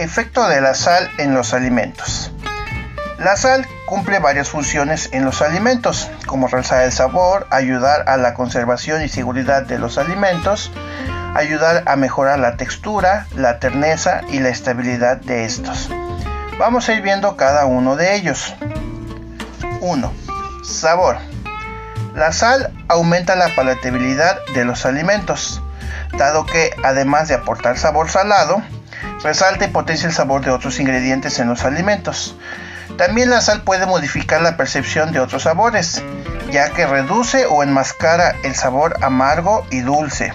efecto de la sal en los alimentos. La sal cumple varias funciones en los alimentos, como realzar el sabor, ayudar a la conservación y seguridad de los alimentos, ayudar a mejorar la textura, la terneza y la estabilidad de estos. Vamos a ir viendo cada uno de ellos. 1. Sabor. La sal aumenta la palatabilidad de los alimentos, dado que además de aportar sabor salado, resalta y potencia el sabor de otros ingredientes en los alimentos. También la sal puede modificar la percepción de otros sabores, ya que reduce o enmascara el sabor amargo y dulce,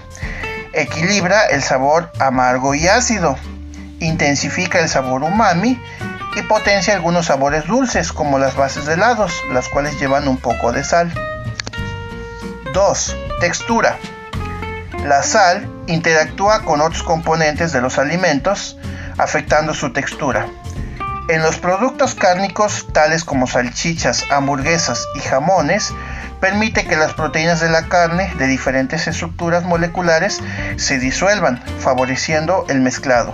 equilibra el sabor amargo y ácido, intensifica el sabor umami y potencia algunos sabores dulces como las bases de helados, las cuales llevan un poco de sal. 2. Textura. La sal interactúa con otros componentes de los alimentos, afectando su textura. En los productos cárnicos, tales como salchichas, hamburguesas y jamones, permite que las proteínas de la carne de diferentes estructuras moleculares se disuelvan, favoreciendo el mezclado.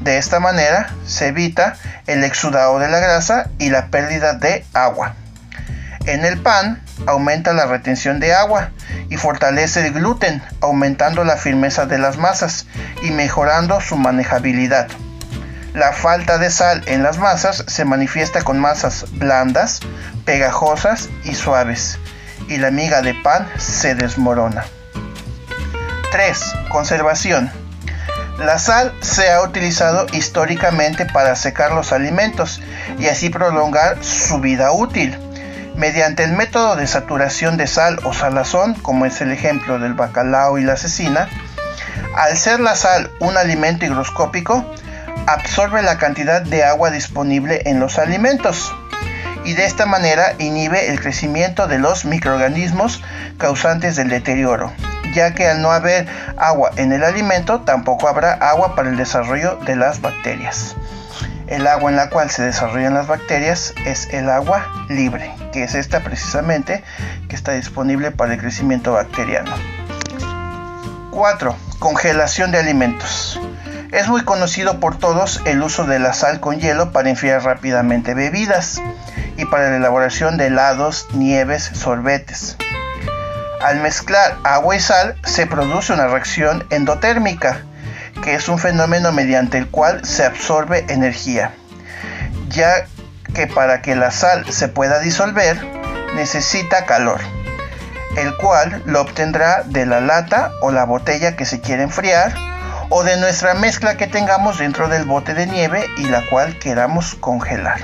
De esta manera se evita el exudado de la grasa y la pérdida de agua. En el pan aumenta la retención de agua y fortalece el gluten, aumentando la firmeza de las masas y mejorando su manejabilidad. La falta de sal en las masas se manifiesta con masas blandas, pegajosas y suaves, y la miga de pan se desmorona. 3. Conservación. La sal se ha utilizado históricamente para secar los alimentos y así prolongar su vida útil. Mediante el método de saturación de sal o salazón, como es el ejemplo del bacalao y la cecina, al ser la sal un alimento higroscópico, absorbe la cantidad de agua disponible en los alimentos y de esta manera inhibe el crecimiento de los microorganismos causantes del deterioro, ya que al no haber agua en el alimento tampoco habrá agua para el desarrollo de las bacterias. El agua en la cual se desarrollan las bacterias es el agua libre, que es esta precisamente que está disponible para el crecimiento bacteriano. 4. Congelación de alimentos. Es muy conocido por todos el uso de la sal con hielo para enfriar rápidamente bebidas y para la elaboración de helados, nieves, sorbetes. Al mezclar agua y sal se produce una reacción endotérmica, que es un fenómeno mediante el cual se absorbe energía, ya que para que la sal se pueda disolver necesita calor, el cual lo obtendrá de la lata o la botella que se quiere enfriar o de nuestra mezcla que tengamos dentro del bote de nieve y la cual queramos congelar.